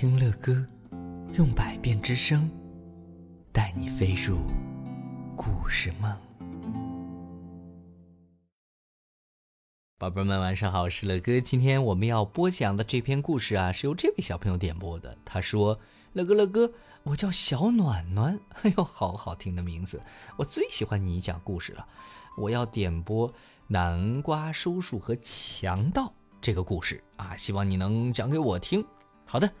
听乐歌，用百变之声，带你飞入故事梦。宝贝们，晚上好，我是乐哥。今天我们要播讲的这篇故事啊，是由这位小朋友点播的。他说：“乐哥，乐哥，我叫小暖暖。哎呦，好好听的名字！我最喜欢你讲故事了。我要点播南瓜叔叔和强盗这个故事啊，希望你能讲给我听。好的，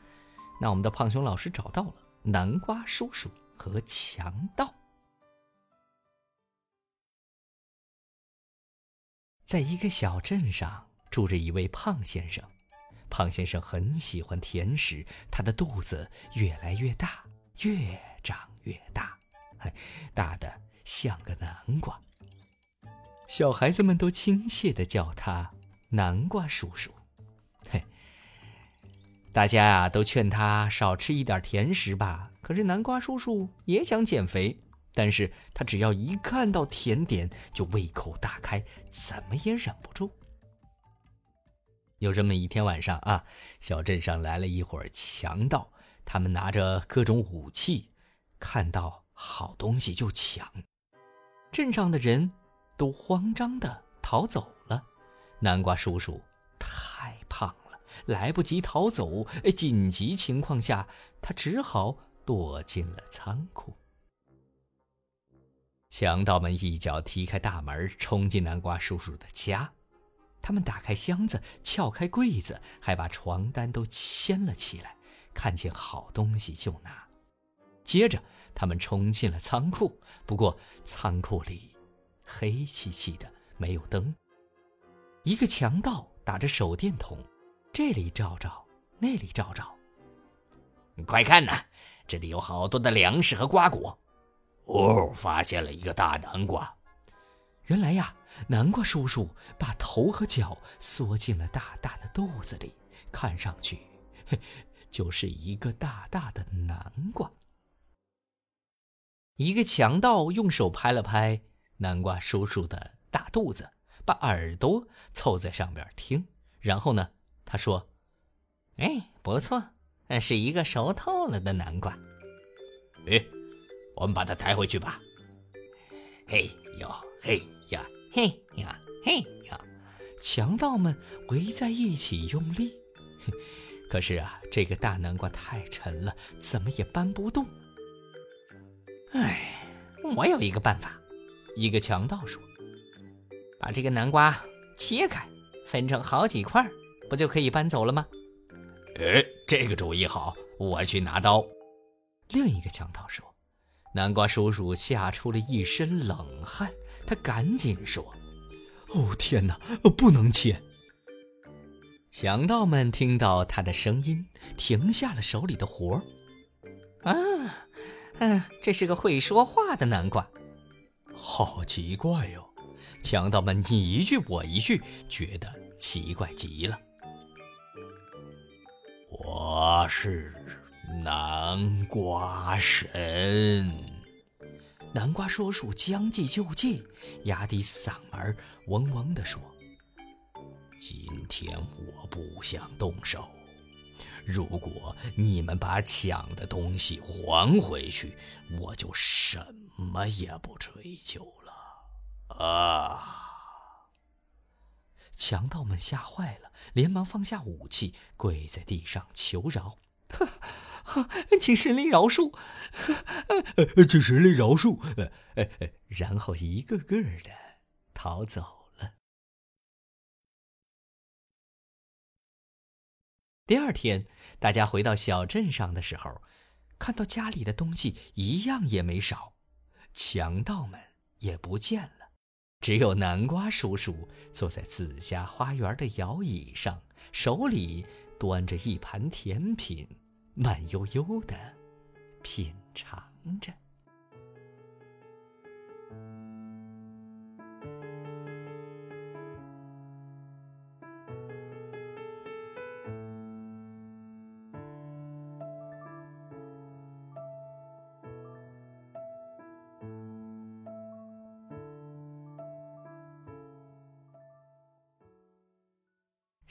那我们的胖熊老师找到了南瓜叔叔和强盗。”在一个小镇上，住着一位胖先生。胖先生很喜欢甜食，他的肚子越来越大，越长越大，嘿，大的像个南瓜。小孩子们都亲切地叫他“南瓜叔叔”。大家呀都劝他少吃一点甜食吧。可是南瓜叔叔也想减肥。但是他只要一看到甜点，就胃口大开，怎么也忍不住。有这么一天晚上啊，小镇上来了一伙强盗，他们拿着各种武器，看到好东西就抢。镇上的人都慌张的逃走了。南瓜叔叔，来不及逃走，紧急情况下，他只好躲进了仓库。强盗们一脚踢开大门，冲进南瓜叔叔的家。他们打开箱子，撬开柜子，还把床单都掀了起来。看见好东西就拿。接着，他们冲进了仓库。不过，仓库里黑漆漆的，没有灯。一个强盗打着手电筒，这里照照，那里照照。快看呐，这里有好多的粮食和瓜果。哦，发现了一个大南瓜。原来呀，南瓜叔叔把头和脚缩进了大大的肚子里，看上去 就是一个大大的南瓜。一个强盗用手拍了拍南瓜叔叔的大肚子，把耳朵凑在上边听。然后呢，他说：“哎，不错，是一个熟透了的南瓜。”哎。我们把它抬回去吧。嘿哟，嘿呀，嘿呀，嘿呀！强盗们围在一起用力，可是啊，这个大南瓜太沉了，怎么也搬不动。哎，我有一个办法。一个强盗说：“把这个南瓜切开，分成好几块，不就可以搬走了吗？”哎，这个主意好，我去拿刀。另一个强盗说。南瓜叔叔吓出了一身冷汗，他赶紧说：“哦，天哪，不能切！”强盗们听到他的声音，停下了手里的活儿。啊，嗯，这是个会说话的南瓜，好奇怪哟！强盗们你一句我一句，觉得奇怪极了。我是。南瓜神，南瓜叔叔将计就计，压低嗓门，嗡嗡地说：“今天我不想动手，如果你们把抢的东西还回去，我就什么也不追究了。”啊！强盗们吓坏了，连忙放下武器，跪在地上求饶。请神灵饶恕，请神灵饶恕。然后一个个的逃走了。第二天，大家回到小镇上的时候，看到家里的东西一样也没少，强盗们也不见了，只有南瓜叔叔坐在自家花园的摇椅上，手里端着一盘甜品。慢悠悠的品尝着。